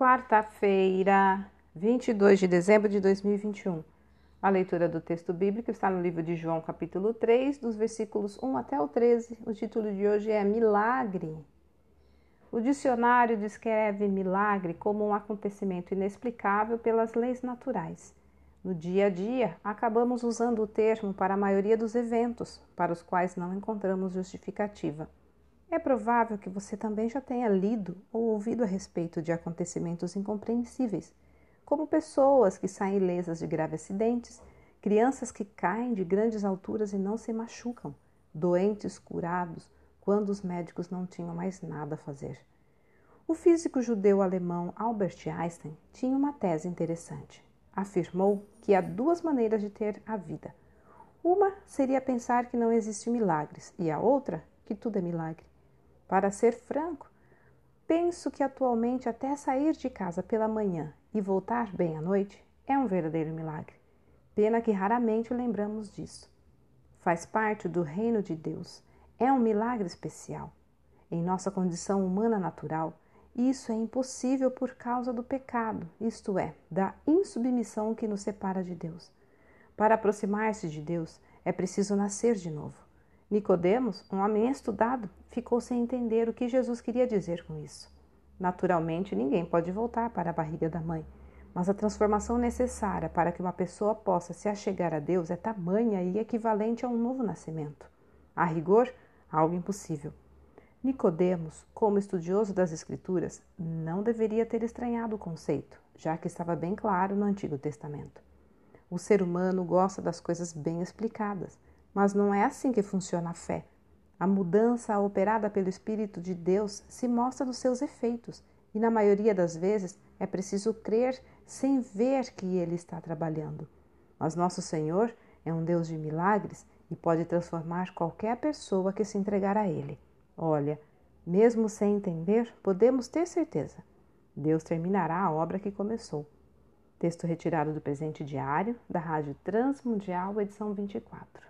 Quarta-feira, 22 de dezembro de 2021. A leitura do texto bíblico está no livro de João, capítulo 3, dos versículos 1 até o 13. O título de hoje é Milagre. O dicionário descreve milagre como um acontecimento inexplicável pelas leis naturais. No dia a dia, acabamos usando o termo para a maioria dos eventos para os quais não encontramos justificativa. É provável que você também já tenha lido ou ouvido a respeito de acontecimentos incompreensíveis, como pessoas que saem ilesas de graves acidentes, crianças que caem de grandes alturas e não se machucam, doentes curados quando os médicos não tinham mais nada a fazer. O físico judeu alemão Albert Einstein tinha uma tese interessante. Afirmou que há duas maneiras de ter a vida. Uma seria pensar que não existem milagres, e a outra que tudo é milagre. Para ser franco, penso que atualmente até sair de casa pela manhã e voltar bem à noite é um verdadeiro milagre. Pena que raramente lembramos disso. Faz parte do reino de Deus. É um milagre especial. Em nossa condição humana natural, isso é impossível por causa do pecado, isto é, da insubmissão que nos separa de Deus. Para aproximar-se de Deus, é preciso nascer de novo. Nicodemos, um homem estudado, ficou sem entender o que Jesus queria dizer com isso. Naturalmente, ninguém pode voltar para a barriga da mãe, mas a transformação necessária para que uma pessoa possa se achegar a Deus é tamanha e equivalente a um novo nascimento. A rigor, algo impossível. Nicodemos, como estudioso das Escrituras, não deveria ter estranhado o conceito, já que estava bem claro no Antigo Testamento. O ser humano gosta das coisas bem explicadas mas não é assim que funciona a fé. A mudança operada pelo Espírito de Deus se mostra nos seus efeitos, e na maioria das vezes é preciso crer sem ver que Ele está trabalhando. Mas nosso Senhor é um Deus de milagres e pode transformar qualquer pessoa que se entregar a Ele. Olha, mesmo sem entender, podemos ter certeza. Deus terminará a obra que começou. Texto retirado do presente diário da Rádio Transmundial, edição 24.